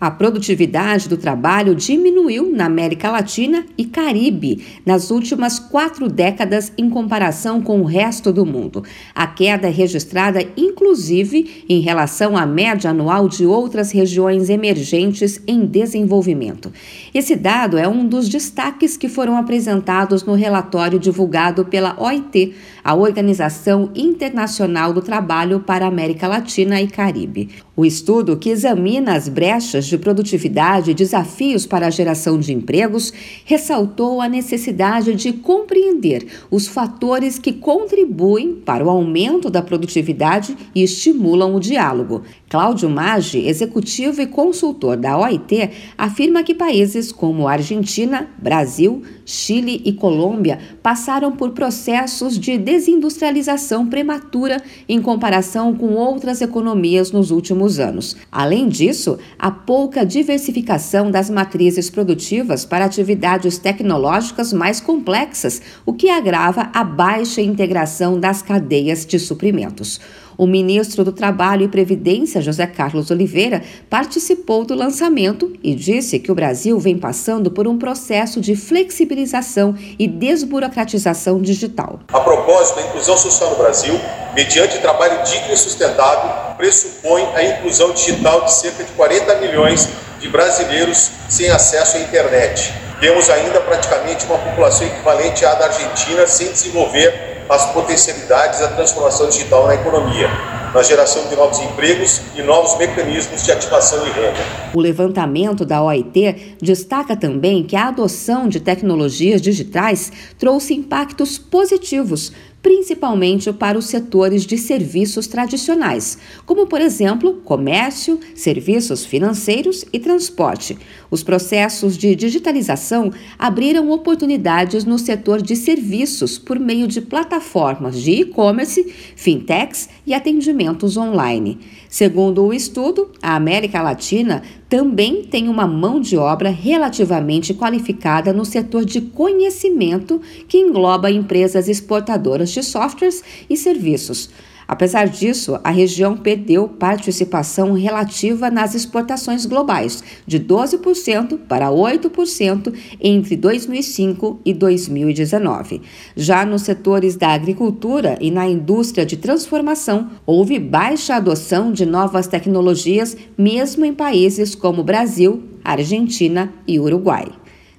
A produtividade do trabalho diminuiu na América Latina e Caribe nas últimas quatro décadas em comparação com o resto do mundo. A queda é registrada, inclusive, em relação à média anual de outras regiões emergentes em desenvolvimento. Esse dado é um dos destaques que foram apresentados no relatório divulgado pela OIT, a Organização Internacional do Trabalho para a América Latina e Caribe. O estudo, que examina as brechas de produtividade e desafios para a geração de empregos, ressaltou a necessidade de compreender os fatores que contribuem para o aumento da produtividade e estimulam o diálogo. Cláudio Maggi, executivo e consultor da OIT, afirma que países como Argentina, Brasil, Chile e Colômbia passaram por processos de desindustrialização prematura em comparação com outras economias nos últimos anos. Além disso, a pouca diversificação das matrizes produtivas para atividades tecnológicas mais complexas, o que agrava a baixa integração das cadeias de suprimentos. O ministro do Trabalho e Previdência, José Carlos Oliveira, participou do lançamento e disse que o Brasil vem passando por um processo de flexibilização e desburocratização digital. A propósito, da inclusão social no Brasil, mediante trabalho digno e sustentável, pressupõe a inclusão digital de cerca de 40 milhões de brasileiros sem acesso à internet. Temos ainda praticamente uma população equivalente à da Argentina sem desenvolver as potencialidades da transformação digital na economia, na geração de novos empregos e novos mecanismos de ativação de renda. O levantamento da OIT destaca também que a adoção de tecnologias digitais trouxe impactos positivos principalmente para os setores de serviços tradicionais, como, por exemplo, comércio, serviços financeiros e transporte. Os processos de digitalização abriram oportunidades no setor de serviços por meio de plataformas de e-commerce, fintechs e atendimentos online. Segundo o estudo, a América Latina também tem uma mão de obra relativamente qualificada no setor de conhecimento, que engloba empresas exportadoras de softwares e serviços. Apesar disso, a região perdeu participação relativa nas exportações globais, de 12% para 8% entre 2005 e 2019. Já nos setores da agricultura e na indústria de transformação, houve baixa adoção de novas tecnologias, mesmo em países como Brasil, Argentina e Uruguai.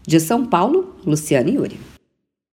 De São Paulo, Luciane Yuri.